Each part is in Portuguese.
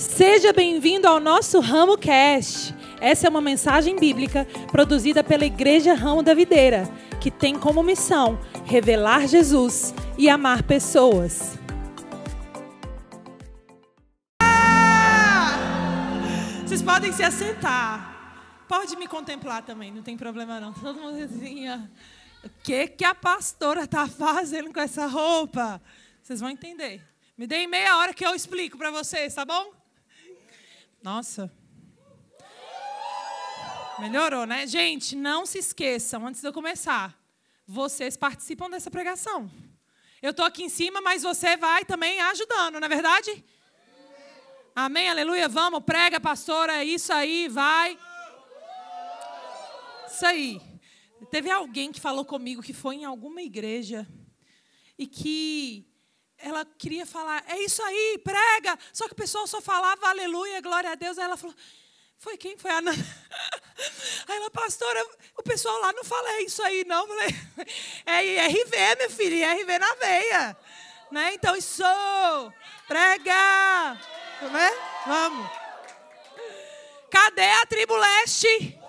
Seja bem-vindo ao nosso Ramo Cast. Essa é uma mensagem bíblica produzida pela Igreja Ramo da Videira, que tem como missão revelar Jesus e amar pessoas. Vocês podem se assentar. Pode me contemplar também, não tem problema não. Todo mundo assim, ó. o que que a pastora está fazendo com essa roupa? Vocês vão entender. Me deem meia hora que eu explico para vocês, tá bom? Nossa. Melhorou, né? Gente, não se esqueçam, antes de eu começar, vocês participam dessa pregação. Eu estou aqui em cima, mas você vai também ajudando, não é verdade? Amém, aleluia. Vamos, prega, pastora, é isso aí, vai. Isso aí. Teve alguém que falou comigo que foi em alguma igreja e que ela queria falar, é isso aí, prega. Só que o pessoal só falava aleluia, glória a Deus. Aí ela falou, foi quem? Foi a Nana. Aí ela, pastora, o pessoal lá não fala isso aí, não. falei, é IRV, meu filho, IRV na veia. Né? Então, isso, prega. Né? Vamos. Cadê a tribo leste?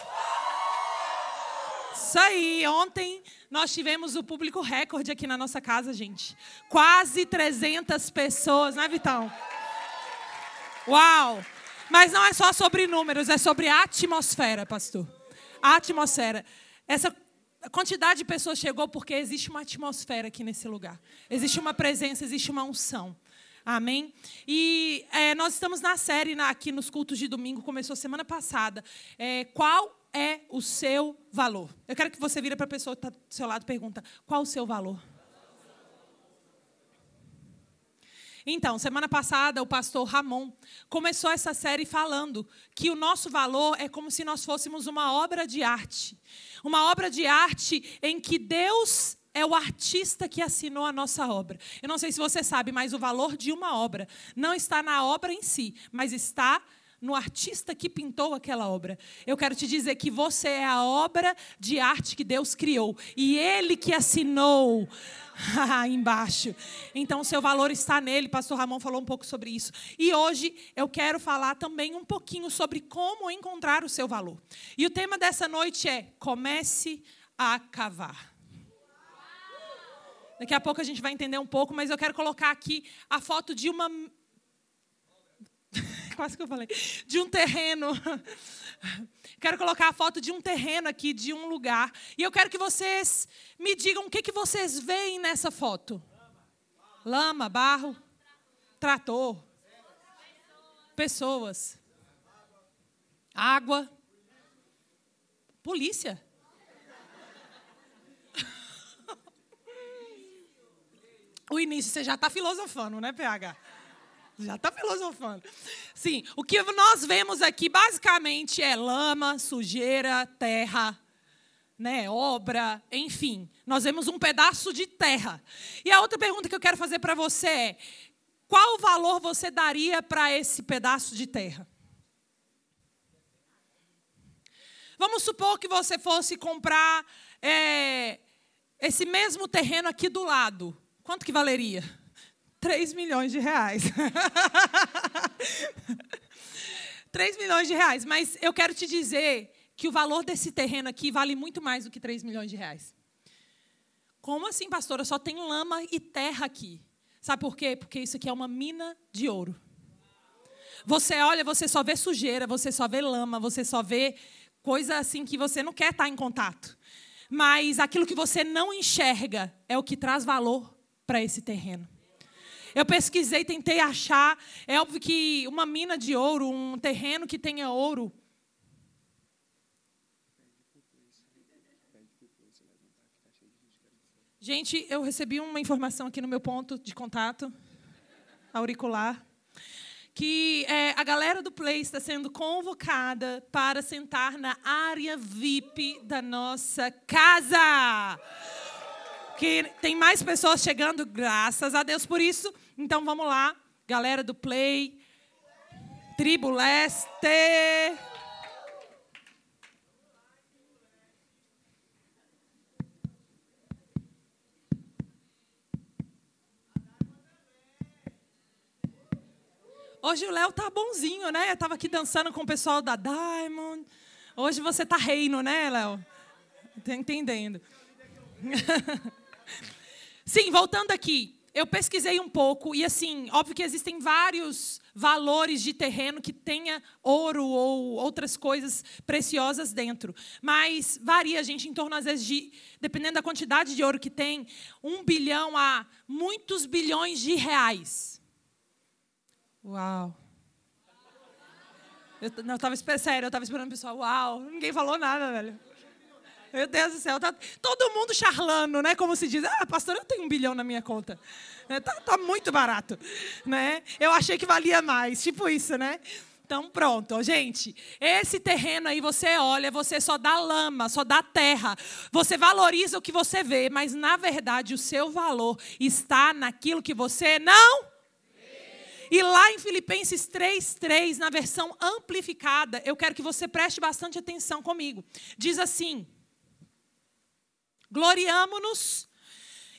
Isso aí, ontem nós tivemos o público recorde aqui na nossa casa, gente. Quase 300 pessoas, né, Vitão? Uau! Mas não é só sobre números, é sobre a atmosfera, pastor. A atmosfera. Essa quantidade de pessoas chegou porque existe uma atmosfera aqui nesse lugar. Existe uma presença, existe uma unção. Amém? E é, nós estamos na série na, aqui nos cultos de domingo, começou semana passada. É, qual é o seu valor? Eu quero que você vira para a pessoa que está do seu lado e pergunta: qual o seu valor? Então, semana passada, o pastor Ramon começou essa série falando que o nosso valor é como se nós fôssemos uma obra de arte. Uma obra de arte em que Deus é o artista que assinou a nossa obra. Eu não sei se você sabe, mas o valor de uma obra não está na obra em si, mas está no artista que pintou aquela obra. Eu quero te dizer que você é a obra de arte que Deus criou e Ele que assinou embaixo. Então, o seu valor está nele. Pastor Ramon falou um pouco sobre isso. E hoje eu quero falar também um pouquinho sobre como encontrar o seu valor. E o tema dessa noite é: comece a cavar. Daqui a pouco a gente vai entender um pouco, mas eu quero colocar aqui a foto de uma. Quase que eu falei. De um terreno. Quero colocar a foto de um terreno aqui, de um lugar. E eu quero que vocês me digam o que, que vocês veem nessa foto: lama, barro, trator, pessoas, água, polícia. o início, você já está filosofando, né, PH? Já está filosofando. Sim, o que nós vemos aqui basicamente é lama, sujeira, terra, né, obra, enfim. Nós vemos um pedaço de terra. E a outra pergunta que eu quero fazer para você é: qual valor você daria para esse pedaço de terra? Vamos supor que você fosse comprar é, esse mesmo terreno aqui do lado. Quanto que valeria? 3 milhões de reais. 3 milhões de reais. Mas eu quero te dizer que o valor desse terreno aqui vale muito mais do que 3 milhões de reais. Como assim, pastora? Só tem lama e terra aqui. Sabe por quê? Porque isso aqui é uma mina de ouro. Você olha, você só vê sujeira, você só vê lama, você só vê coisa assim que você não quer estar em contato. Mas aquilo que você não enxerga é o que traz valor para esse terreno. Eu pesquisei, tentei achar. É óbvio que uma mina de ouro, um terreno que tenha ouro. Gente, eu recebi uma informação aqui no meu ponto de contato auricular que é, a galera do Play está sendo convocada para sentar na área VIP da nossa casa que tem mais pessoas chegando, graças a Deus por isso. Então vamos lá, galera do Play, Tribo Leste. Hoje o Léo tá bonzinho, né? Eu tava aqui dançando com o pessoal da Diamond. Hoje você tá reino, né, Léo? Tá entendendo? Sim, voltando aqui. Eu pesquisei um pouco e assim, óbvio que existem vários valores de terreno que tenha ouro ou outras coisas preciosas dentro. Mas varia, gente, em torno, às vezes, de, dependendo da quantidade de ouro que tem, um bilhão a muitos bilhões de reais. Uau. Eu, não, tava sério, eu estava esperando o pessoal, uau, ninguém falou nada, velho. Meu Deus do céu, tá todo mundo charlando, né? Como se diz, ah, pastor, eu tenho um bilhão na minha conta. É, tá, tá muito barato, né? Eu achei que valia mais, tipo isso, né? Então, pronto, gente. Esse terreno aí, você olha, você só dá lama, só dá terra. Você valoriza o que você vê, mas na verdade o seu valor está naquilo que você não e lá em Filipenses 3:3, na versão amplificada, eu quero que você preste bastante atenção comigo. Diz assim: Gloriamo-nos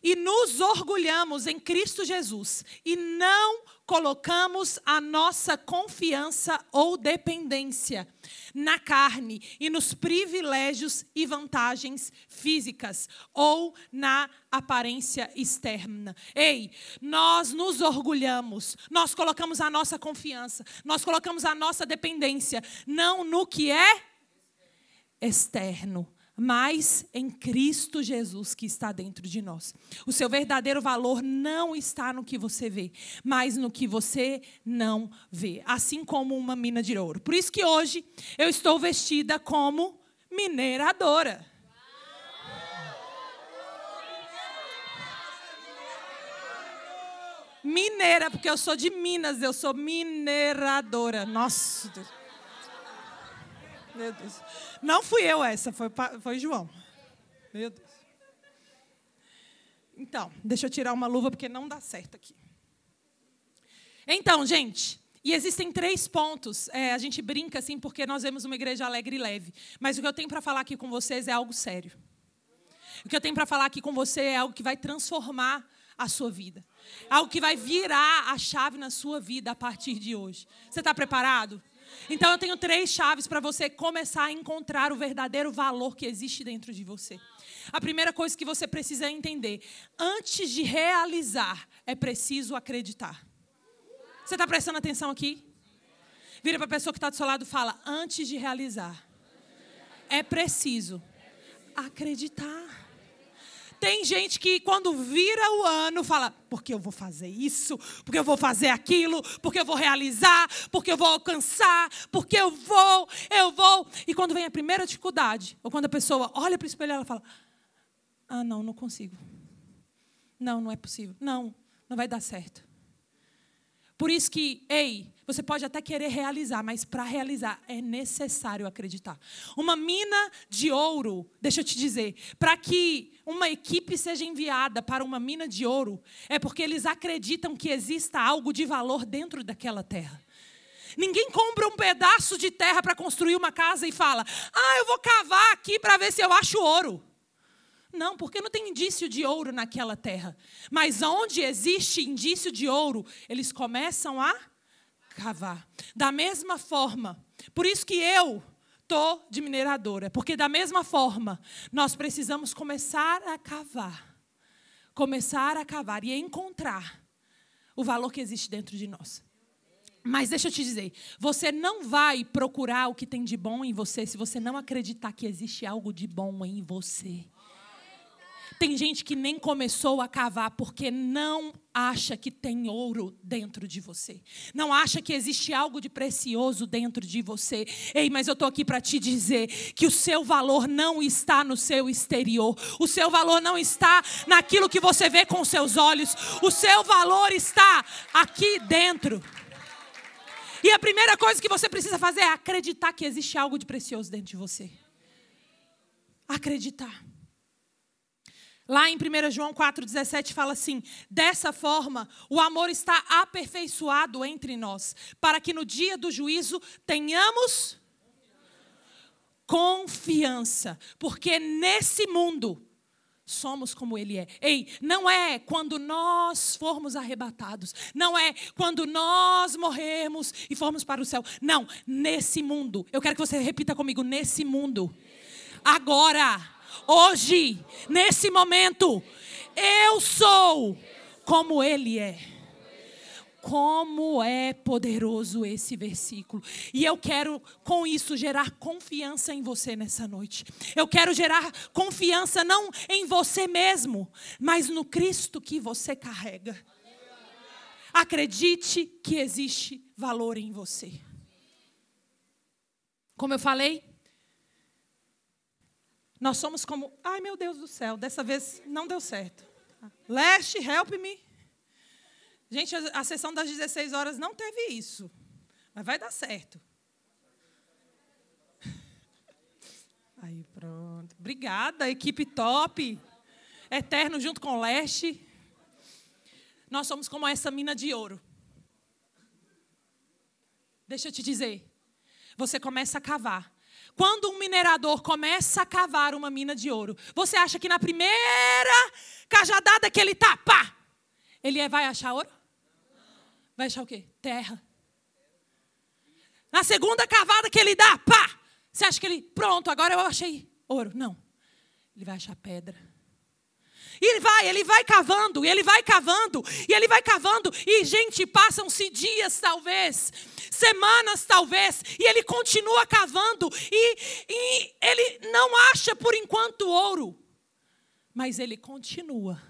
e nos orgulhamos em Cristo Jesus e não colocamos a nossa confiança ou dependência na carne e nos privilégios e vantagens físicas ou na aparência externa. Ei, nós nos orgulhamos, nós colocamos a nossa confiança, nós colocamos a nossa dependência não no que é externo, mas em Cristo Jesus que está dentro de nós. O seu verdadeiro valor não está no que você vê, mas no que você não vê, assim como uma mina de ouro. Por isso que hoje eu estou vestida como mineradora. Mineira, porque eu sou de Minas, eu sou mineradora. Nossa Deus. Meu Deus. Não fui eu essa, foi, foi João. Meu Deus. Então, deixa eu tirar uma luva porque não dá certo aqui. Então, gente, e existem três pontos. É, a gente brinca assim porque nós vemos uma igreja alegre e leve. Mas o que eu tenho para falar aqui com vocês é algo sério. O que eu tenho para falar aqui com você é algo que vai transformar a sua vida. Algo que vai virar a chave na sua vida a partir de hoje. Você está preparado? Então eu tenho três chaves para você começar a encontrar o verdadeiro valor que existe dentro de você. A primeira coisa que você precisa entender: antes de realizar, é preciso acreditar. Você está prestando atenção aqui? Vira para a pessoa que está do seu lado e fala: antes de realizar, é preciso acreditar. Tem gente que quando vira o ano fala: porque eu vou fazer isso, porque eu vou fazer aquilo, porque eu vou realizar, porque eu vou alcançar, porque eu vou, eu vou. E quando vem a primeira dificuldade, ou quando a pessoa olha para o espelho, ela fala: ah, não, não consigo. Não, não é possível. Não, não vai dar certo. Por isso que, ei, você pode até querer realizar, mas para realizar é necessário acreditar. Uma mina de ouro, deixa eu te dizer, para que uma equipe seja enviada para uma mina de ouro, é porque eles acreditam que exista algo de valor dentro daquela terra. Ninguém compra um pedaço de terra para construir uma casa e fala: "Ah, eu vou cavar aqui para ver se eu acho ouro". Não, porque não tem indício de ouro naquela terra. Mas onde existe indício de ouro, eles começam a cavar. Da mesma forma, por isso que eu tô de mineradora, porque da mesma forma, nós precisamos começar a cavar. Começar a cavar e encontrar o valor que existe dentro de nós. Mas deixa eu te dizer, você não vai procurar o que tem de bom em você se você não acreditar que existe algo de bom em você. Tem gente que nem começou a cavar porque não acha que tem ouro dentro de você. Não acha que existe algo de precioso dentro de você. Ei, mas eu estou aqui para te dizer que o seu valor não está no seu exterior. O seu valor não está naquilo que você vê com seus olhos. O seu valor está aqui dentro. E a primeira coisa que você precisa fazer é acreditar que existe algo de precioso dentro de você. Acreditar. Lá em 1 João 4,17 fala assim: dessa forma, o amor está aperfeiçoado entre nós, para que no dia do juízo tenhamos confiança, porque nesse mundo somos como Ele é. Ei, não é quando nós formos arrebatados, não é quando nós morrermos e formos para o céu. Não, nesse mundo. Eu quero que você repita comigo: nesse mundo. Agora, hoje, nesse momento, eu sou como Ele é. Como é poderoso esse versículo. E eu quero, com isso, gerar confiança em você nessa noite. Eu quero gerar confiança não em você mesmo, mas no Cristo que você carrega. Acredite que existe valor em você. Como eu falei, nós somos como. Ai, meu Deus do céu, dessa vez não deu certo. Leste, help me. Gente, a sessão das 16 horas não teve isso. Mas vai dar certo. Aí, pronto. Obrigada, equipe top. Eterno junto com o Leste. Nós somos como essa mina de ouro. Deixa eu te dizer. Você começa a cavar. Quando um minerador começa a cavar uma mina de ouro, você acha que na primeira cajadada que ele tá, pá, ele vai achar ouro? vai achar o quê? Terra. Na segunda cavada que ele dá, pá! Você acha que ele, pronto, agora eu achei ouro. Não. Ele vai achar pedra. E ele vai, ele vai cavando, e ele vai cavando, e ele vai cavando, e gente, passam-se dias talvez, semanas talvez, e ele continua cavando, e, e ele não acha por enquanto ouro, mas ele continua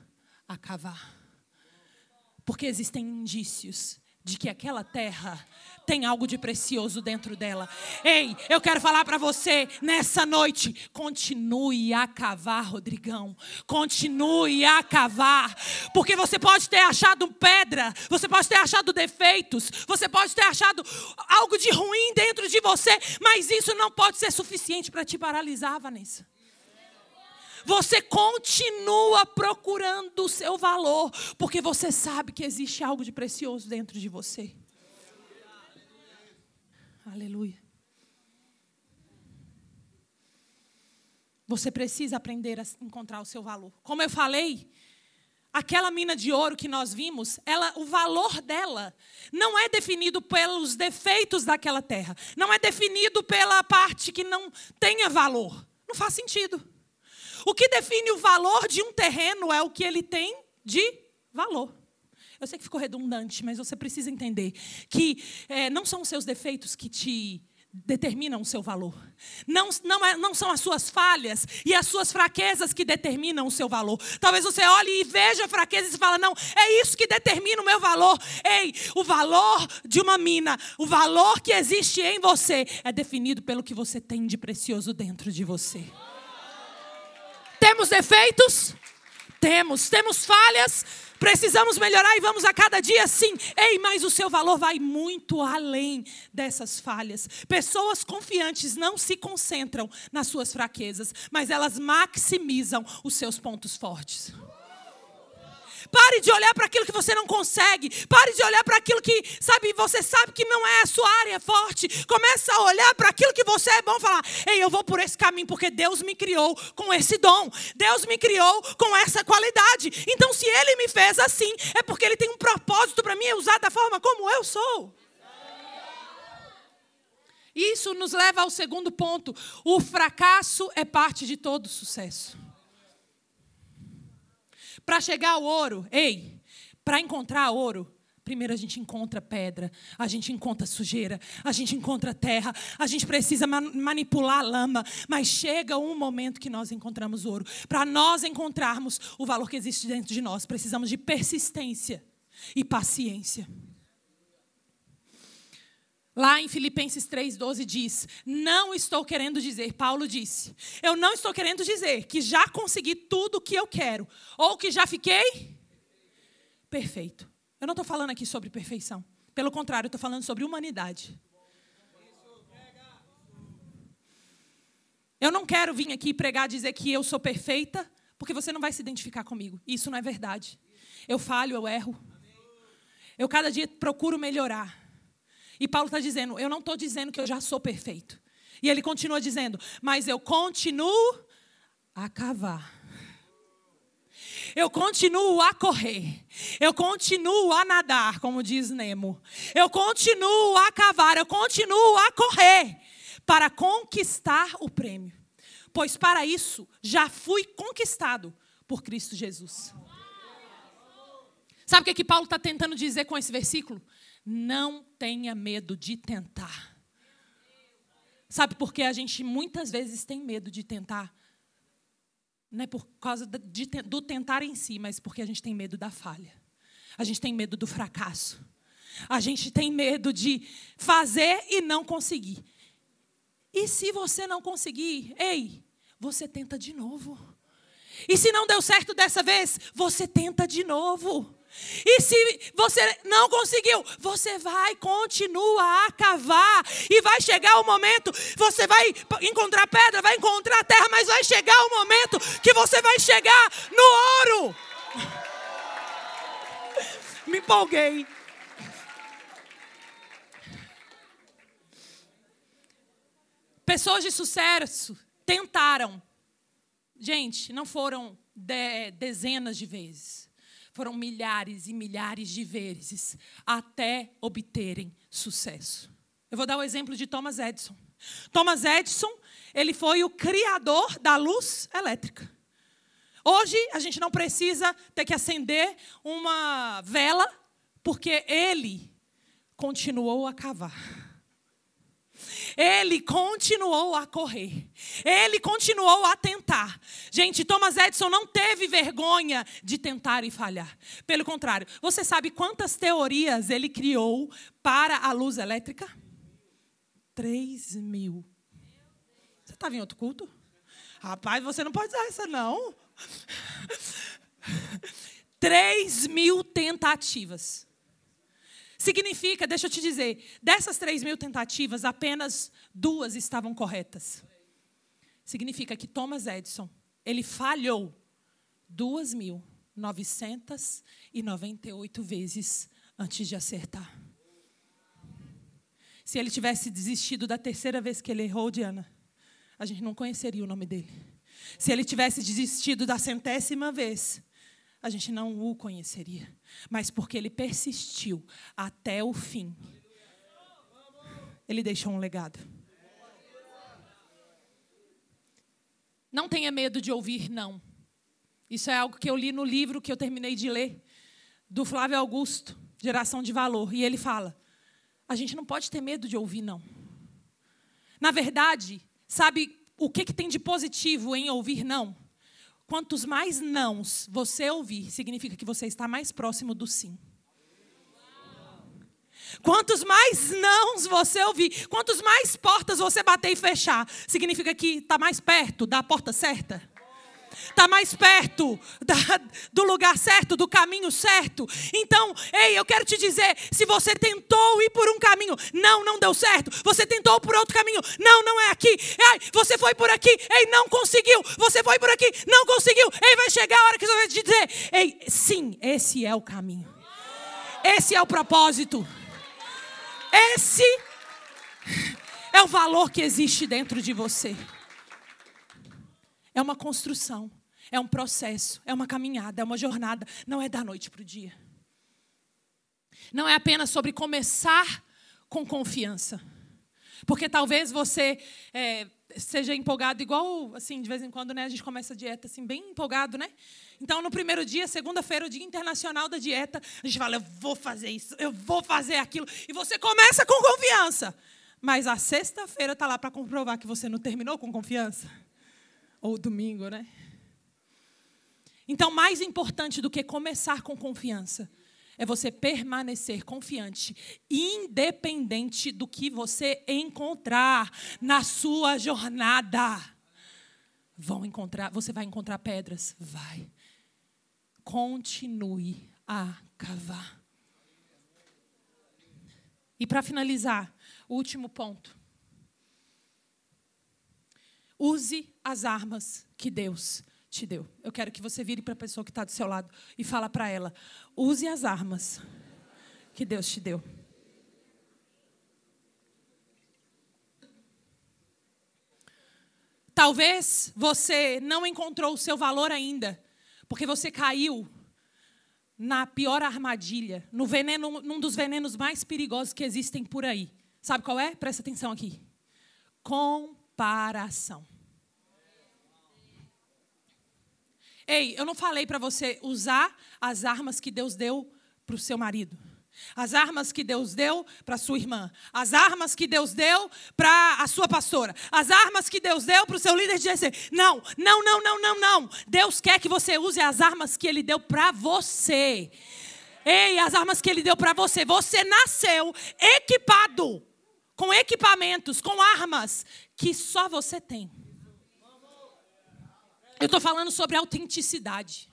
a cavar, porque existem indícios de que aquela terra tem algo de precioso dentro dela. Ei, eu quero falar para você nessa noite, continue a cavar, Rodrigão. Continue a cavar, porque você pode ter achado pedra, você pode ter achado defeitos, você pode ter achado algo de ruim dentro de você, mas isso não pode ser suficiente para te paralisar, Vanessa você continua procurando o seu valor, porque você sabe que existe algo de precioso dentro de você. Aleluia. Você precisa aprender a encontrar o seu valor. Como eu falei, aquela mina de ouro que nós vimos, ela, o valor dela não é definido pelos defeitos daquela terra, não é definido pela parte que não tenha valor. Não faz sentido. O que define o valor de um terreno é o que ele tem de valor. Eu sei que ficou redundante, mas você precisa entender que é, não são os seus defeitos que te determinam o seu valor. Não, não, é, não são as suas falhas e as suas fraquezas que determinam o seu valor. Talvez você olhe e veja fraquezas e fala: não, é isso que determina o meu valor. Ei, o valor de uma mina, o valor que existe em você é definido pelo que você tem de precioso dentro de você. Temos defeitos? Temos. Temos falhas? Precisamos melhorar e vamos a cada dia sim. Ei, mas o seu valor vai muito além dessas falhas. Pessoas confiantes não se concentram nas suas fraquezas, mas elas maximizam os seus pontos fortes. Pare de olhar para aquilo que você não consegue. Pare de olhar para aquilo que, sabe, você sabe que não é a sua área forte. Começa a olhar para aquilo que você é bom falar: "Ei, eu vou por esse caminho porque Deus me criou com esse dom. Deus me criou com essa qualidade. Então, se ele me fez assim, é porque ele tem um propósito para mim usar da forma como eu sou." Isso nos leva ao segundo ponto. O fracasso é parte de todo sucesso. Para chegar ao ouro, ei, para encontrar ouro, Primeiro a gente encontra pedra, a gente encontra sujeira, a gente encontra terra, a gente precisa manipular a lama, mas chega um momento que nós encontramos ouro. Para nós encontrarmos o valor que existe dentro de nós, precisamos de persistência e paciência. Lá em Filipenses 3,12 diz: Não estou querendo dizer, Paulo disse, eu não estou querendo dizer que já consegui tudo o que eu quero, ou que já fiquei perfeito. Eu não estou falando aqui sobre perfeição. Pelo contrário, eu estou falando sobre humanidade. Eu não quero vir aqui pregar dizer que eu sou perfeita, porque você não vai se identificar comigo. Isso não é verdade. Eu falho, eu erro. Eu cada dia procuro melhorar. E Paulo está dizendo: Eu não estou dizendo que eu já sou perfeito. E ele continua dizendo: Mas eu continuo a cavar. Eu continuo a correr. Eu continuo a nadar, como diz Nemo. Eu continuo a cavar. Eu continuo a correr para conquistar o prêmio. Pois para isso já fui conquistado por Cristo Jesus. Sabe o que, que Paulo está tentando dizer com esse versículo? Não tenha medo de tentar. Sabe por que a gente muitas vezes tem medo de tentar? Não é por causa de, do tentar em si, mas porque a gente tem medo da falha. A gente tem medo do fracasso. A gente tem medo de fazer e não conseguir. E se você não conseguir, ei, você tenta de novo. E se não deu certo dessa vez, você tenta de novo. E se você não conseguiu, você vai, continua a cavar. E vai chegar o momento, você vai encontrar pedra, vai encontrar terra, mas vai chegar o momento que você vai chegar no ouro. Me empolguei. Pessoas de sucesso tentaram. Gente, não foram de, dezenas de vezes foram milhares e milhares de vezes até obterem sucesso. Eu vou dar o exemplo de Thomas Edison. Thomas Edison, ele foi o criador da luz elétrica. Hoje a gente não precisa ter que acender uma vela, porque ele continuou a cavar. Ele continuou a correr. Ele continuou a tentar. Gente, Thomas Edison não teve vergonha de tentar e falhar. Pelo contrário, você sabe quantas teorias ele criou para a luz elétrica? Três mil. Você estava em outro culto? Rapaz, você não pode usar essa, não. Três mil tentativas. Significa, deixa eu te dizer, dessas três mil tentativas, apenas duas estavam corretas. Significa que Thomas Edison, ele falhou 2.998 vezes antes de acertar. Se ele tivesse desistido da terceira vez que ele errou, Diana, a gente não conheceria o nome dele. Se ele tivesse desistido da centésima vez, a gente não o conheceria. Mas porque ele persistiu até o fim, ele deixou um legado. Não tenha medo de ouvir não. Isso é algo que eu li no livro que eu terminei de ler, do Flávio Augusto, Geração de Valor. E ele fala: a gente não pode ter medo de ouvir não. Na verdade, sabe o que, que tem de positivo em ouvir não? Quantos mais nãos você ouvir, significa que você está mais próximo do sim. Quantos mais nãos você ouvir, quantos mais portas você bater e fechar, significa que está mais perto da porta certa? Está mais perto da, do lugar certo, do caminho certo. Então, ei, eu quero te dizer: se você tentou ir por um caminho, não, não deu certo. Você tentou por outro caminho, não, não é aqui. Ei, você foi por aqui, ei, não conseguiu. Você foi por aqui, não conseguiu. Ei, vai chegar a hora que você vai te dizer: ei, sim, esse é o caminho. Esse é o propósito. Esse é o valor que existe dentro de você. É uma construção, é um processo, é uma caminhada, é uma jornada. Não é da noite para o dia. Não é apenas sobre começar com confiança. Porque talvez você é, seja empolgado igual, assim, de vez em quando, né? A gente começa a dieta, assim, bem empolgado, né? Então, no primeiro dia, segunda-feira, o dia internacional da dieta, a gente fala, eu vou fazer isso, eu vou fazer aquilo. E você começa com confiança. Mas a sexta-feira está lá para comprovar que você não terminou com confiança. Ou domingo, né? Então, mais importante do que começar com confiança é você permanecer confiante, independente do que você encontrar na sua jornada. Vão encontrar, você vai encontrar pedras, vai. Continue a cavar. E para finalizar, o último ponto. Use as armas que Deus te deu. Eu quero que você vire para a pessoa que está do seu lado e fala para ela: use as armas que Deus te deu. Talvez você não encontrou o seu valor ainda, Porque você caiu na pior armadilha, no veneno, num dos venenos mais perigosos que existem por aí. Sabe qual é? Presta atenção aqui. Comparação. Ei, eu não falei para você usar as armas que Deus deu para o seu marido. As armas que Deus deu para sua irmã, as armas que Deus deu para a sua pastora, as armas que Deus deu para o seu líder de GC. Não, não, não, não, não, não. Deus quer que você use as armas que Ele deu para você. Ei, as armas que Ele deu para você. Você nasceu equipado, com equipamentos, com armas que só você tem. Eu estou falando sobre autenticidade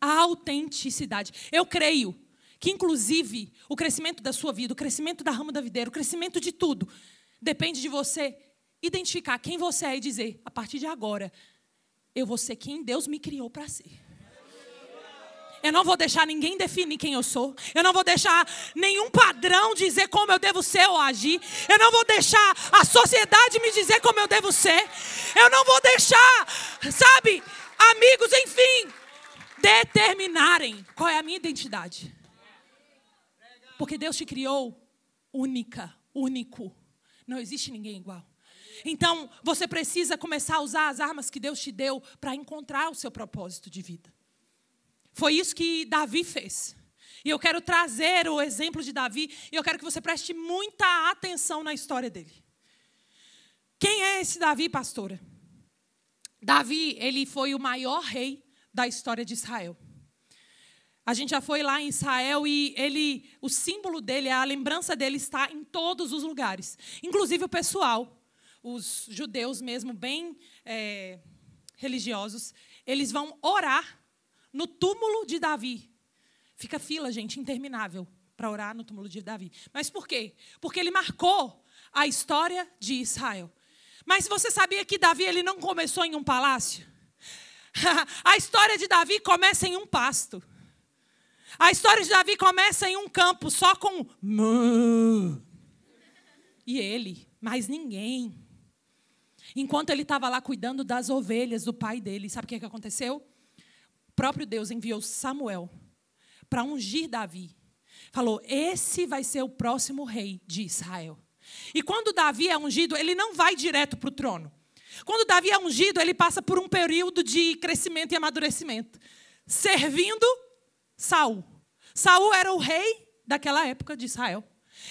a autenticidade. Eu creio que, inclusive, o crescimento da sua vida, o crescimento da rama da videira, o crescimento de tudo, depende de você identificar quem você é e dizer: a partir de agora, eu vou ser quem Deus me criou para ser. Eu não vou deixar ninguém definir quem eu sou. Eu não vou deixar nenhum padrão dizer como eu devo ser ou agir. Eu não vou deixar a sociedade me dizer como eu devo ser. Eu não vou deixar, sabe, amigos, enfim, determinarem qual é a minha identidade. Porque Deus te criou única, único. Não existe ninguém igual. Então, você precisa começar a usar as armas que Deus te deu para encontrar o seu propósito de vida. Foi isso que Davi fez. E eu quero trazer o exemplo de Davi e eu quero que você preste muita atenção na história dele. Quem é esse Davi, pastora? Davi, ele foi o maior rei da história de Israel. A gente já foi lá em Israel e ele, o símbolo dele, a lembrança dele está em todos os lugares, inclusive o pessoal, os judeus mesmo, bem é, religiosos, eles vão orar no túmulo de Davi. Fica fila, gente, interminável para orar no túmulo de Davi. Mas por quê? Porque ele marcou a história de Israel. Mas você sabia que Davi ele não começou em um palácio? A história de Davi começa em um pasto. A história de Davi começa em um campo só com e ele, mais ninguém. Enquanto ele estava lá cuidando das ovelhas do pai dele, sabe o que, que aconteceu? Próprio Deus enviou Samuel para ungir Davi. Falou: Esse vai ser o próximo rei de Israel. E quando Davi é ungido, ele não vai direto para o trono. Quando Davi é ungido, ele passa por um período de crescimento e amadurecimento, servindo Saul. Saul era o rei daquela época de Israel.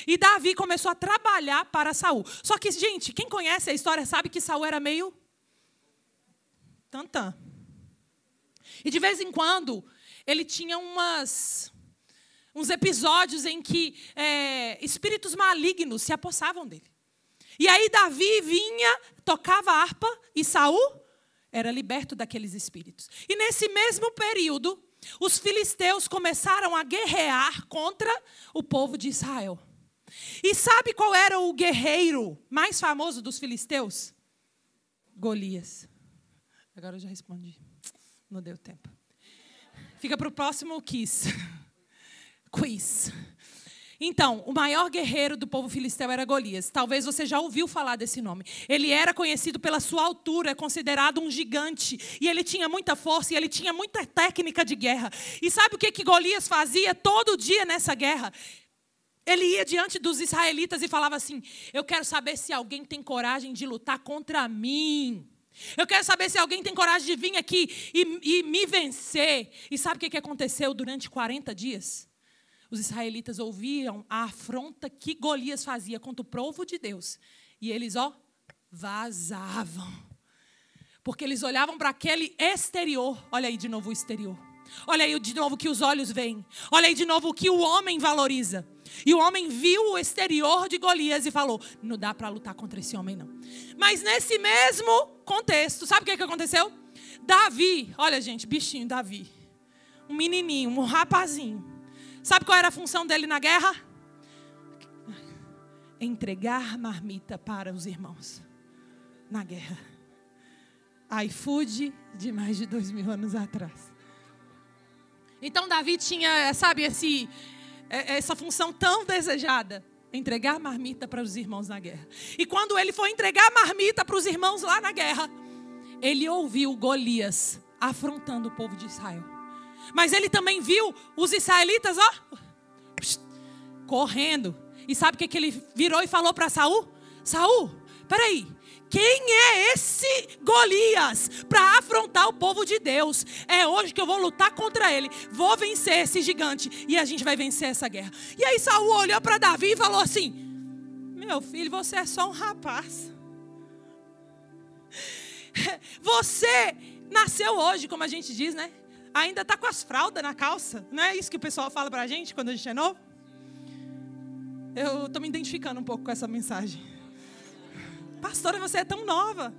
E Davi começou a trabalhar para Saul. Só que, gente, quem conhece a história sabe que Saul era meio tantã. E de vez em quando ele tinha umas uns episódios em que é, espíritos malignos se apossavam dele. E aí Davi vinha, tocava harpa e Saul era liberto daqueles espíritos. E nesse mesmo período, os filisteus começaram a guerrear contra o povo de Israel. E sabe qual era o guerreiro mais famoso dos filisteus? Golias. Agora eu já respondi. Não deu tempo. Fica para o próximo quiz. Quiz. Então, o maior guerreiro do povo filisteu era Golias. Talvez você já ouviu falar desse nome. Ele era conhecido pela sua altura, é considerado um gigante. E ele tinha muita força e ele tinha muita técnica de guerra. E sabe o que, que Golias fazia todo dia nessa guerra? Ele ia diante dos israelitas e falava assim: Eu quero saber se alguém tem coragem de lutar contra mim. Eu quero saber se alguém tem coragem de vir aqui e, e me vencer. E sabe o que, que aconteceu durante 40 dias? os israelitas ouviam a afronta que Golias fazia contra o povo de Deus. E eles, ó, vazavam. Porque eles olhavam para aquele exterior. Olha aí de novo o exterior. Olha aí de novo que os olhos veem. Olha aí de novo o que o homem valoriza. E o homem viu o exterior de Golias e falou: Não dá para lutar contra esse homem, não. Mas nesse mesmo contexto, sabe o que, que aconteceu? Davi, olha gente, bichinho, Davi. Um menininho, um rapazinho Sabe qual era a função dele na guerra? Entregar marmita para os irmãos na guerra. iFood de mais de dois mil anos atrás. Então Davi tinha, sabe, esse, é, essa função tão desejada entregar marmita para os irmãos na guerra. E quando ele foi entregar marmita para os irmãos lá na guerra, ele ouviu Golias afrontando o povo de Israel. Mas ele também viu os israelitas, ó, correndo. E sabe o que, que ele virou e falou para Saul? Saul, peraí, quem é esse Golias para afrontar o povo de Deus? É hoje que eu vou lutar contra ele. Vou vencer esse gigante e a gente vai vencer essa guerra. E aí Saul olhou para Davi e falou assim: Meu filho, você é só um rapaz. Você nasceu hoje, como a gente diz, né? Ainda está com as fraldas na calça. Não é isso que o pessoal fala para a gente quando a gente é novo? Eu estou me identificando um pouco com essa mensagem. Pastora, você é tão nova.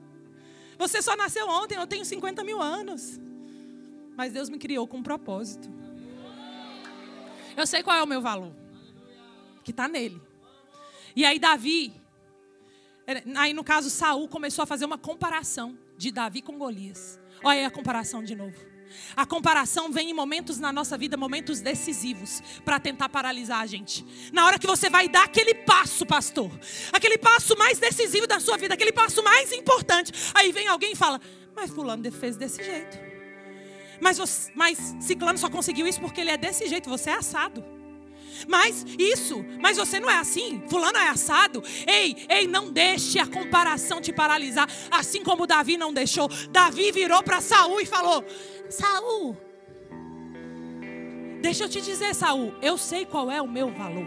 Você só nasceu ontem, eu tenho 50 mil anos. Mas Deus me criou com um propósito. Eu sei qual é o meu valor. Que está nele. E aí Davi, aí no caso Saul começou a fazer uma comparação de Davi com Golias. Olha aí a comparação de novo. A comparação vem em momentos na nossa vida, momentos decisivos, para tentar paralisar a gente. Na hora que você vai dar aquele passo, pastor, aquele passo mais decisivo da sua vida, aquele passo mais importante, aí vem alguém e fala: Mas Fulano fez desse jeito. Mas, você, mas Ciclano só conseguiu isso porque ele é desse jeito, você é assado. Mas isso, mas você não é assim. Fulano é assado. Ei, ei, não deixe a comparação te paralisar, assim como Davi não deixou. Davi virou para Saul e falou: Saul, deixa eu te dizer, Saul, eu sei qual é o meu valor.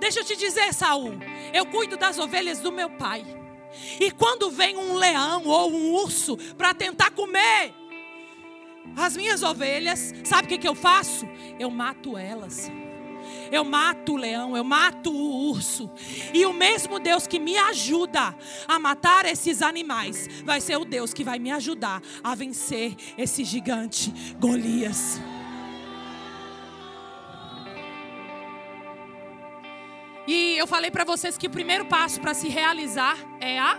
Deixa eu te dizer, Saul, eu cuido das ovelhas do meu pai. E quando vem um leão ou um urso para tentar comer as minhas ovelhas, sabe o que, que eu faço? Eu mato elas. Eu mato o leão, eu mato o urso. E o mesmo Deus que me ajuda a matar esses animais, vai ser o Deus que vai me ajudar a vencer esse gigante Golias. E eu falei para vocês que o primeiro passo para se realizar é a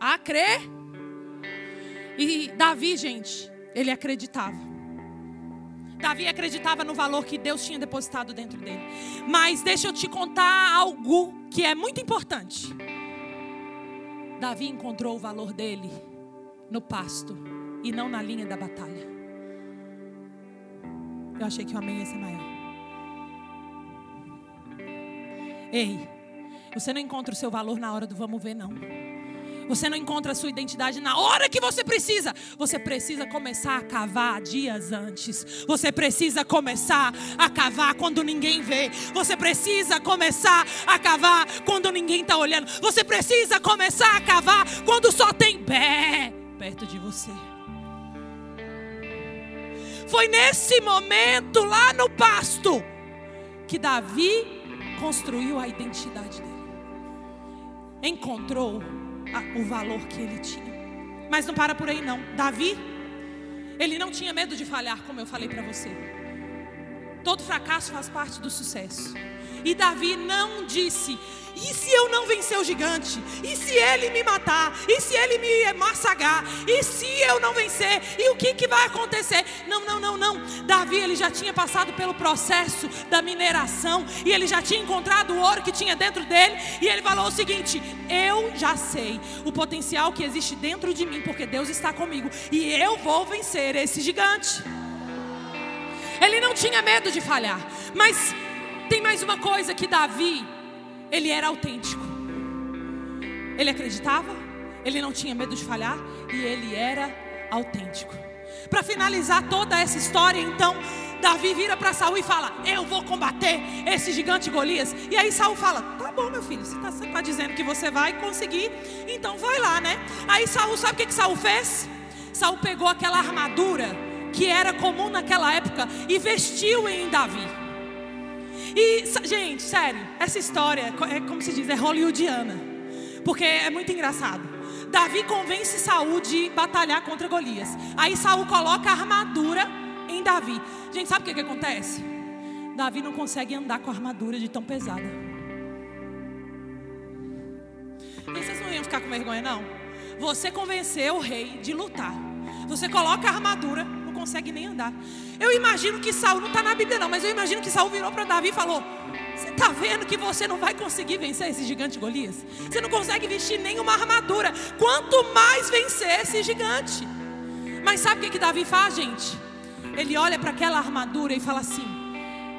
a crer. E Davi, gente, ele acreditava. Davi acreditava no valor que Deus tinha depositado dentro dele. Mas deixa eu te contar algo que é muito importante. Davi encontrou o valor dele no pasto e não na linha da batalha. Eu achei que o amém ia ser maior. Ei, você não encontra o seu valor na hora do vamos ver, não. Você não encontra a sua identidade na hora que você precisa. Você precisa começar a cavar dias antes. Você precisa começar a cavar quando ninguém vê. Você precisa começar a cavar quando ninguém está olhando. Você precisa começar a cavar quando só tem pé perto de você. Foi nesse momento lá no pasto que Davi construiu a identidade dele. Encontrou o valor que ele tinha. Mas não para por aí não. Davi, ele não tinha medo de falhar, como eu falei para você. Todo fracasso faz parte do sucesso. E Davi não disse: e se eu não vencer o gigante? E se ele me matar? E se ele me massacrar? E se eu não vencer? E o que, que vai acontecer? Não, não, não, não. Davi ele já tinha passado pelo processo da mineração e ele já tinha encontrado o ouro que tinha dentro dele e ele falou o seguinte: eu já sei o potencial que existe dentro de mim porque Deus está comigo e eu vou vencer esse gigante. Ele não tinha medo de falhar, mas tem mais uma coisa que Davi, ele era autêntico. Ele acreditava, ele não tinha medo de falhar e ele era autêntico. Para finalizar toda essa história, então, Davi vira para Saul e fala: Eu vou combater esse gigante Golias. E aí Saul fala: Tá bom, meu filho, você está tá dizendo que você vai conseguir, então vai lá, né? Aí Saul, sabe o que, que Saul fez? Saul pegou aquela armadura que era comum naquela época e vestiu em Davi. E, gente, sério, essa história é como se diz, é hollywoodiana. Porque é muito engraçado. Davi convence Saul de batalhar contra Golias. Aí Saul coloca a armadura em Davi. Gente, sabe o que, que acontece? Davi não consegue andar com a armadura de tão pesada. E vocês não iam ficar com vergonha, não? Você convenceu o rei de lutar. Você coloca a armadura, consegue nem andar. Eu imagino que Saul, não está na Bíblia não, mas eu imagino que Saul virou para Davi e falou: Você está vendo que você não vai conseguir vencer esse gigante Golias? Você não consegue vestir nenhuma armadura. Quanto mais vencer esse gigante. Mas sabe o que, que Davi faz, gente? Ele olha para aquela armadura e fala assim: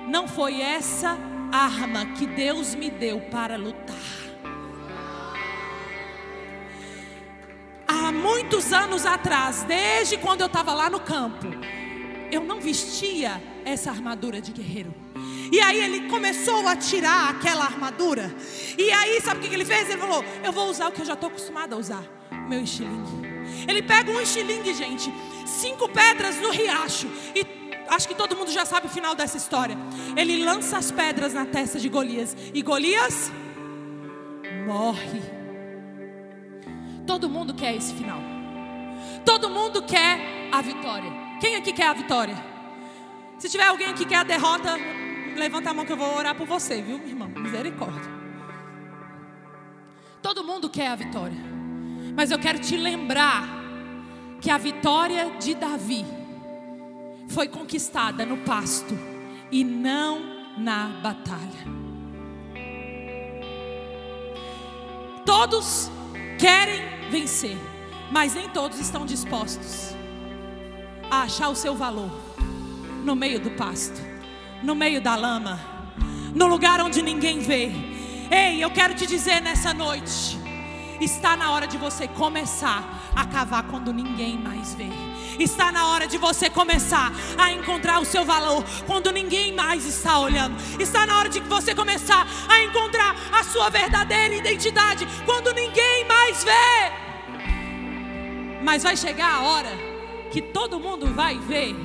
Não foi essa arma que Deus me deu para lutar. Muitos anos atrás, desde quando eu estava lá no campo, eu não vestia essa armadura de guerreiro. E aí ele começou a tirar aquela armadura. E aí, sabe o que ele fez? Ele falou: Eu vou usar o que eu já estou acostumado a usar: meu estilingue. Ele pega um estilingue, gente, cinco pedras no riacho. E acho que todo mundo já sabe o final dessa história. Ele lança as pedras na testa de Golias. E Golias morre. Todo mundo quer esse final. Todo mundo quer a vitória. Quem aqui quer a vitória? Se tiver alguém aqui que quer a derrota, levanta a mão que eu vou orar por você, viu, irmão? Misericórdia. Todo mundo quer a vitória. Mas eu quero te lembrar que a vitória de Davi foi conquistada no pasto e não na batalha. Todos querem vencer, mas nem todos estão dispostos a achar o seu valor no meio do pasto, no meio da lama, no lugar onde ninguém vê. Ei, eu quero te dizer nessa noite, está na hora de você começar a cavar quando ninguém mais vê. Está na hora de você começar a encontrar o seu valor quando ninguém mais está olhando. Está na hora de você começar a encontrar a sua verdadeira identidade quando ninguém mais vê. Mas vai chegar a hora que todo mundo vai ver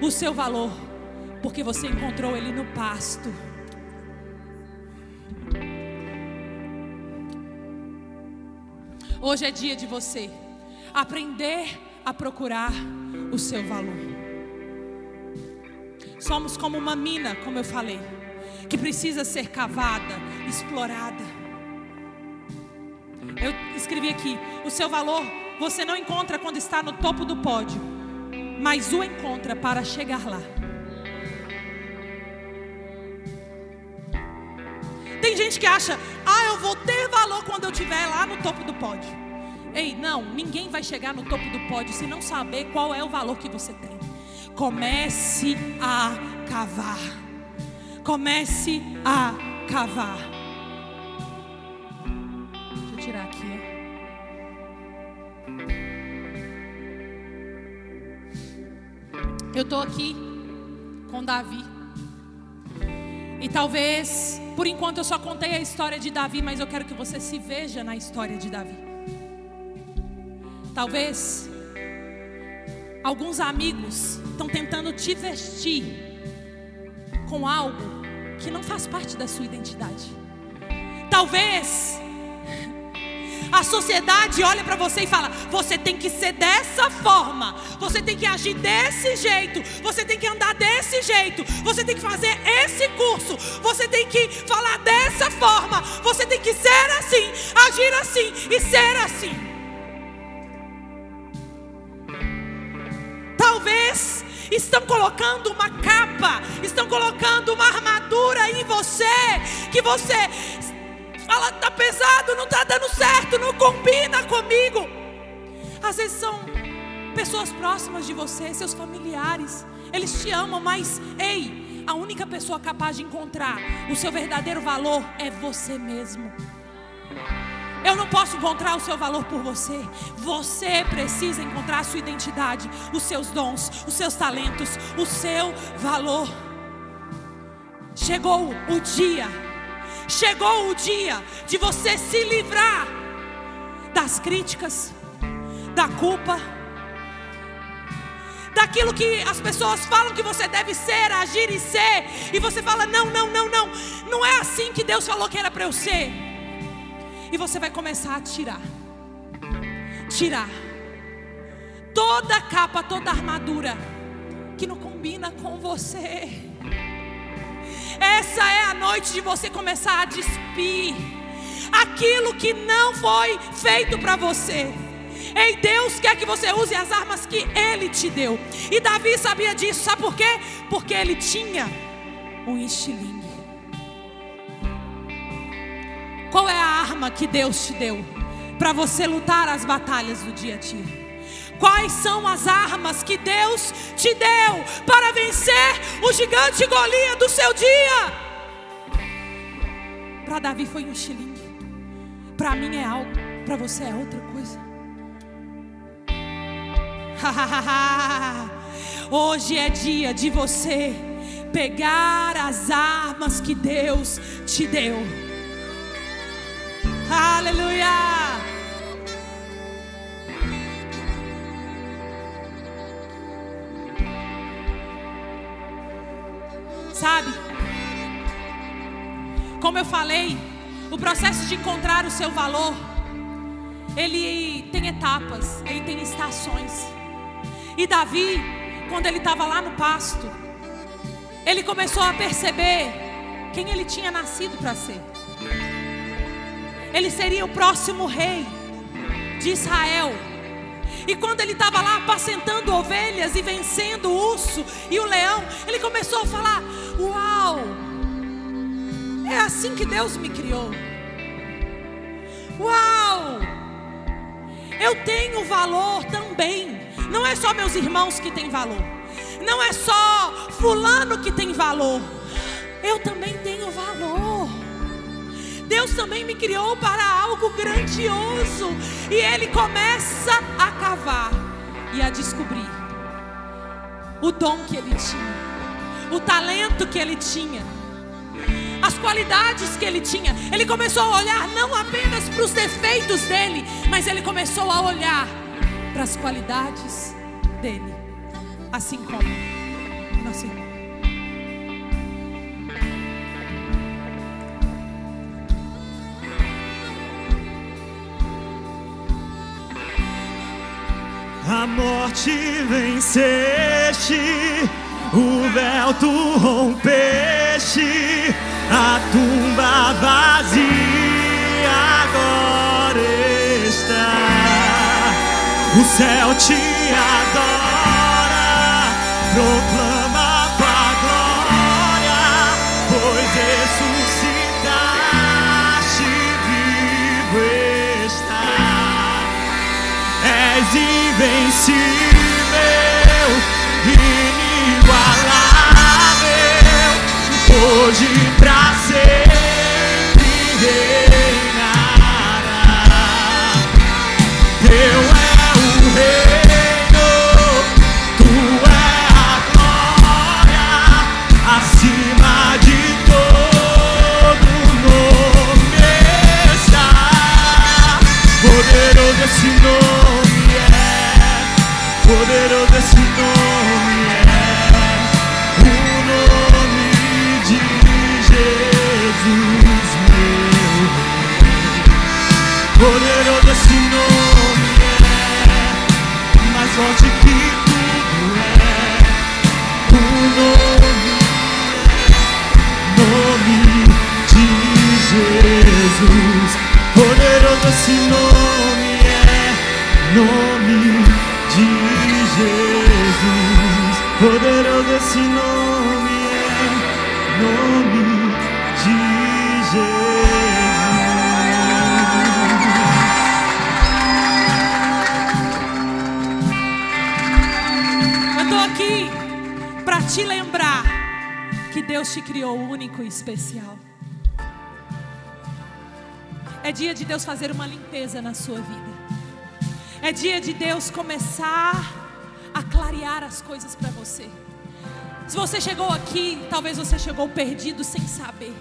o seu valor, porque você encontrou ele no pasto. Hoje é dia de você aprender a procurar o seu valor. Somos como uma mina, como eu falei, que precisa ser cavada, explorada. Eu escrevi aqui: o seu valor você não encontra quando está no topo do pódio, mas o encontra para chegar lá. Tem gente que acha, ah, eu vou ter valor quando eu estiver lá no topo do pódio. Ei, não, ninguém vai chegar no topo do pódio se não saber qual é o valor que você tem. Comece a cavar. Comece a cavar. Deixa eu tirar aqui. Eu estou aqui com Davi. E talvez, por enquanto, eu só contei a história de Davi, mas eu quero que você se veja na história de Davi. Talvez alguns amigos estão tentando te vestir com algo que não faz parte da sua identidade. Talvez a sociedade olha para você e fala: você tem que ser dessa forma, você tem que agir desse jeito, você tem que andar desse jeito, você tem que fazer esse curso, você tem que falar dessa forma, você tem que ser assim, agir assim e ser assim. Talvez estão colocando uma capa, estão colocando uma armadura em você, que você Fala, tá pesado, não tá dando certo, não combina comigo. Às vezes são pessoas próximas de você, seus familiares. Eles te amam, mas ei, a única pessoa capaz de encontrar o seu verdadeiro valor é você mesmo. Eu não posso encontrar o seu valor por você. Você precisa encontrar a sua identidade, os seus dons, os seus talentos, o seu valor. Chegou o dia Chegou o dia de você se livrar das críticas, da culpa, daquilo que as pessoas falam que você deve ser, agir e ser, e você fala: não, não, não, não, não é assim que Deus falou que era para eu ser. E você vai começar a tirar, tirar toda a capa, toda a armadura que não combina com você. Essa é a noite de você começar a despir aquilo que não foi feito para você. Ei, Deus quer que você use as armas que Ele te deu. E Davi sabia disso, sabe por quê? Porque ele tinha um estilingue. Qual é a arma que Deus te deu para você lutar as batalhas do dia a dia? Quais são as armas que Deus te deu para vencer o gigante Golias do seu dia? Para Davi foi um estilingue. Para mim é algo, para você é outra coisa. Hoje é dia de você pegar as armas que Deus te deu. Sabe? Como eu falei, o processo de encontrar o seu valor, ele tem etapas, ele tem estações. E Davi, quando ele estava lá no pasto, ele começou a perceber quem ele tinha nascido para ser. Ele seria o próximo rei de Israel. E quando ele estava lá apacentando ovelhas e vencendo o urso e o leão, ele começou a falar: Uau! É assim que Deus me criou. Uau! Eu tenho valor também. Não é só meus irmãos que têm valor. Não é só fulano que tem valor. Eu também tenho valor. Deus também me criou para algo grandioso. E Ele começa a cavar e a descobrir o dom que Ele tinha, o talento que Ele tinha, as qualidades que Ele tinha. Ele começou a olhar não apenas para os defeitos dele, mas Ele começou a olhar para as qualidades dele, assim como nosso irmão. A morte venceste, o véu tu rompeste, a tumba vazia agora está. O céu te adora, proclama tua glória, pois ressuscitaste, vivo está. És invencível, hoje pra sempre reinará. Teu é o reino, tu é a glória, acima de todo nome está. Poderoso esse nome é, poderoso esse nome Jesus. Poderoso esse nome é, nome de Jesus. Poderoso esse nome é, nome de Jesus. Eu estou aqui para te lembrar que Deus te criou único e especial. É dia de Deus fazer uma limpeza na sua vida. É dia de Deus começar a clarear as coisas para você. Se você chegou aqui, talvez você chegou perdido sem saber.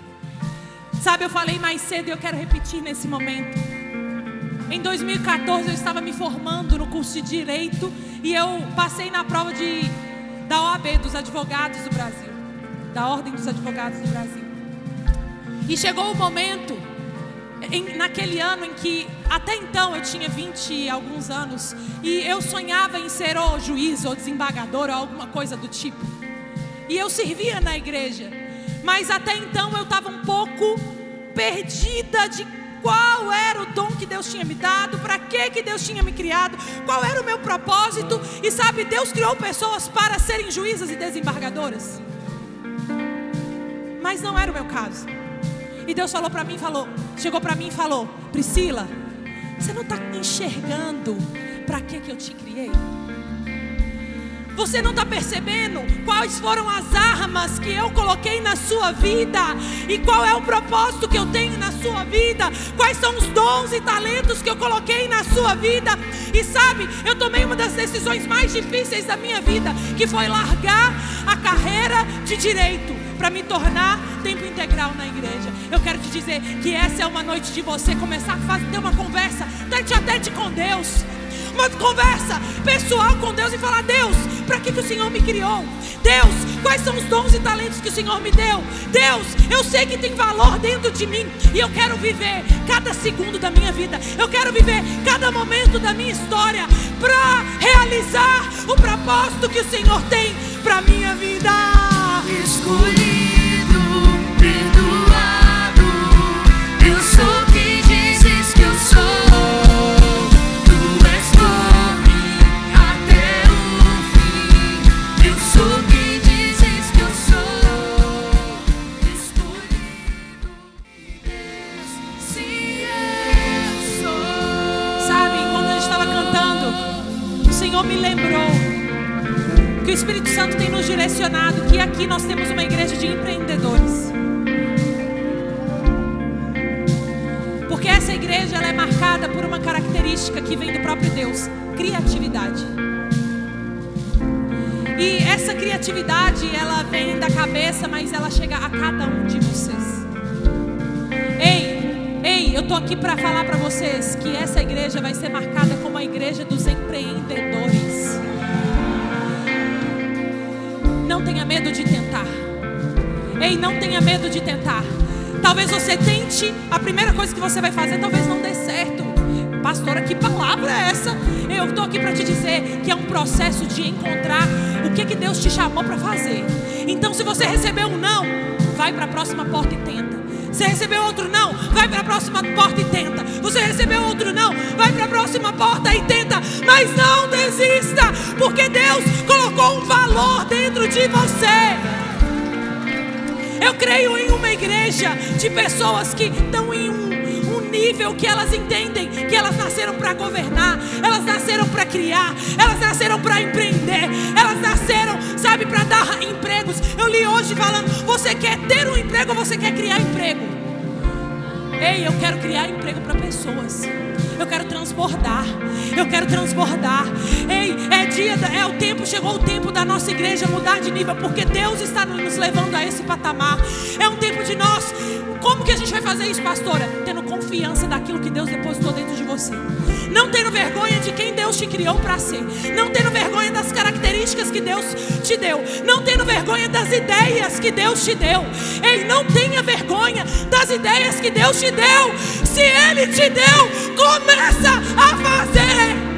Sabe, eu falei mais cedo e eu quero repetir nesse momento. Em 2014 eu estava me formando no curso de Direito e eu passei na prova de, da OAB, dos advogados do Brasil. Da Ordem dos Advogados do Brasil. E chegou o momento, em- naquele ano em que, até então eu tinha 20 e alguns anos, e eu sonhava em ser ou juiz ou desembargador ou alguma coisa do tipo. E eu servia na igreja, mas até então eu estava um pouco perdida de qual era o dom que Deus tinha me dado, para que que Deus tinha me criado, qual era o meu propósito. E sabe, Deus criou pessoas para serem juízas e desembargadoras. Mas não era o meu caso. E Deus falou para mim, falou, chegou para mim e falou: "Priscila, você não está enxergando para que que eu te criei?" Você não está percebendo quais foram as armas que eu coloquei na sua vida e qual é o propósito que eu tenho na sua vida, quais são os dons e talentos que eu coloquei na sua vida. E sabe, eu tomei uma das decisões mais difíceis da minha vida, que foi largar a carreira de direito para me tornar tempo integral na igreja. Eu quero te dizer que essa é uma noite de você começar a fazer, ter uma conversa tete a tete com Deus uma conversa pessoal com Deus e falar: Deus, para que, que o Senhor me criou? Deus, quais são os dons e talentos que o Senhor me deu? Deus, eu sei que tem valor dentro de mim e eu quero viver cada segundo da minha vida, eu quero viver cada momento da minha história para realizar o propósito que o Senhor tem para minha vida. Escolhido, direcionado que aqui nós temos uma igreja de empreendedores. Porque essa igreja ela é marcada por uma característica que vem do próprio Deus, criatividade. E essa criatividade, ela vem da cabeça, mas ela chega a cada um de vocês. Ei, ei, eu tô aqui para falar para vocês que essa igreja vai ser marcada como a igreja dos empreendedores. Não tenha medo de tentar. Ei, não tenha medo de tentar. Talvez você tente, a primeira coisa que você vai fazer talvez não dê certo. Pastora, que palavra é essa? Eu estou aqui para te dizer que é um processo de encontrar o que, que Deus te chamou para fazer. Então, se você recebeu um não, vai para a próxima porta e tenta. Você recebeu outro não, vai para a próxima porta e tenta. Você recebeu outro não, vai para a próxima porta e tenta. Mas não desista, porque Deus colocou um valor dentro de você. Eu creio em uma igreja de pessoas que estão em um, nível que elas entendem que elas nasceram para governar, elas nasceram para criar, elas nasceram para empreender, elas nasceram, sabe, para dar empregos. Eu li hoje falando: você quer ter um emprego ou você quer criar emprego? Ei, eu quero criar emprego para pessoas. Eu quero transbordar. Eu quero transbordar. Ei, é dia, é o tempo, chegou o tempo da nossa igreja mudar de nível, porque Deus está nos levando a esse patamar. É um tempo de nós. Como que a gente vai fazer isso, pastora? Tendo confiança daquilo que Deus depositou dentro de você. Não tendo vergonha de quem Deus te criou para ser. Não tendo vergonha das características que Deus te deu. Não tendo vergonha das ideias que Deus te deu. Ei, não tenha vergonha das ideias que Deus te deu. Se Ele te deu, começa a fazer.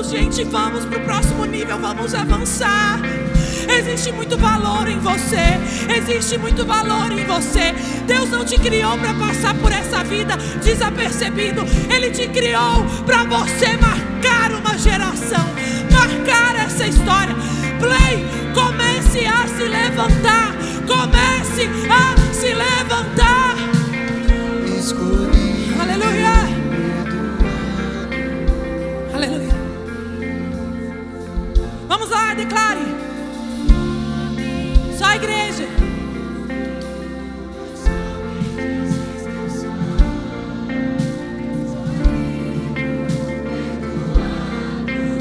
Vamos, gente, vamos para o próximo nível, vamos avançar. Existe muito valor em você, existe muito valor em você. Deus não te criou para passar por essa vida desapercebido, Ele te criou para você marcar uma geração, marcar essa história. Play, comece a se levantar, comece a se levantar. Escolhi. Aleluia. Vamos lá, declare. Só a igreja.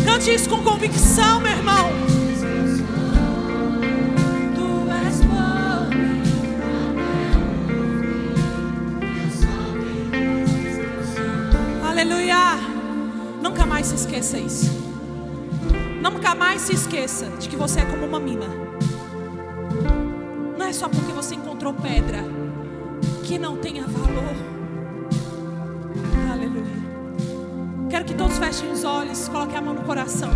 Cante isso com convicção, meu irmão. Aleluia. Nunca mais se esqueça isso. Nunca mais se esqueça de que você é como uma mina. Não é só porque você encontrou pedra que não tenha valor. Aleluia. Quero que todos fechem os olhos, coloquem a mão no coração.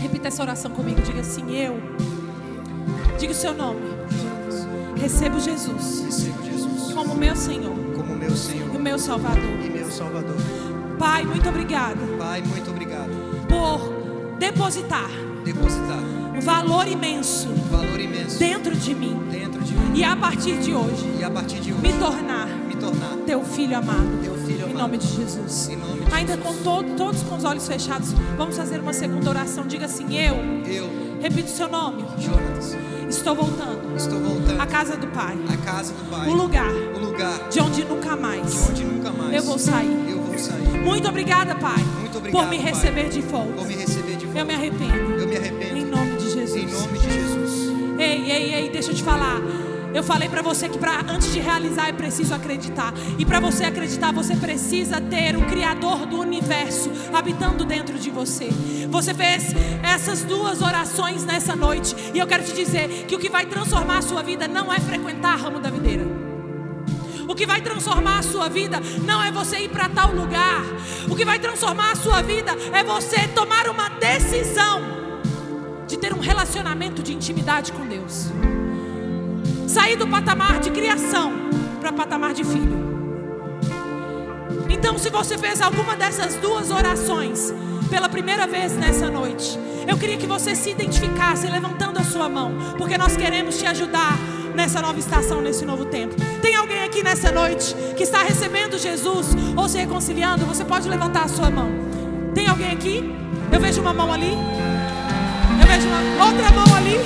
Repita essa oração comigo. Diga assim: Eu Diga o seu nome. Recebo Jesus Recebo Jesus como meu Senhor como meu e o Senhor meu Salvador. e meu Salvador. Pai, muito obrigada Pai, muito obrigado por depositar depositar um valor imenso valor imenso dentro de mim dentro de mim e a partir de hoje e a partir de hoje me tornar me tornar teu filho amado. teu filho Em amado. nome de Jesus. Em nome de Ainda Jesus. com todo- todos com os olhos fechados, vamos fazer uma segunda oração. Diga assim: Eu, Eu, repita o seu nome, Jonatas, estou voltando estou voltando à casa do Pai, à casa do Pai. o lugar o lugar de onde nunca de mais onde nunca mais eu vou sair. eu vou sair. Muito obrigada, Pai, Muito obrigado, por me Pai. receber de volta. Vou me receber de volta. Eu me arrependo. Eu me Em arrependo. nome de Jesus. Em nome de Jesus. Ei, ei, ei, deixa eu te falar. Eu falei pra você que pra, antes de realizar é preciso acreditar. E pra você acreditar, você precisa ter o Criador do universo habitando dentro de você. Você fez essas duas orações nessa noite. E eu quero te dizer que o que vai transformar a sua vida não é frequentar ramo da videira. O que vai transformar a sua vida não é você ir para tal lugar. O que vai transformar a sua vida é você tomar uma decisão de ter um relacionamento de intimidade com Deus. Sair do patamar de criação para patamar de filho. Então, se você fez alguma dessas duas orações pela primeira vez nessa noite, eu queria que você se identificasse levantando a sua mão, porque nós queremos te ajudar nessa nova estação, nesse novo tempo. Tem alguém aqui nessa noite que está recebendo Jesus ou se reconciliando? Você pode levantar a sua mão. Tem alguém aqui? Eu vejo uma mão ali. Eu vejo uma outra mão ali.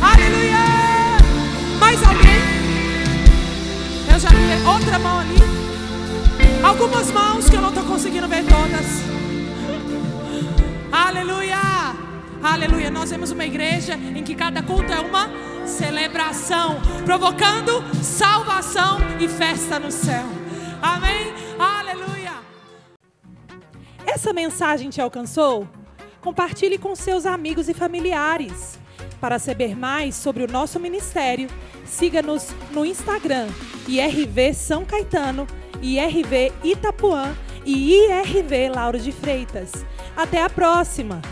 Aleluia! Mais alguém? Eu já vi outra mão ali. Algumas mãos que eu não estou conseguindo ver todas. Aleluia! Aleluia! Nós vemos uma igreja em que cada culto é uma celebração, provocando salvação e festa no céu. Amém? Aleluia! Essa mensagem te alcançou? Compartilhe com seus amigos e familiares. Para saber mais sobre o nosso ministério, siga-nos no Instagram, IRV São Caetano, IRV Itapuã e IRV Lauro de Freitas. Até a próxima!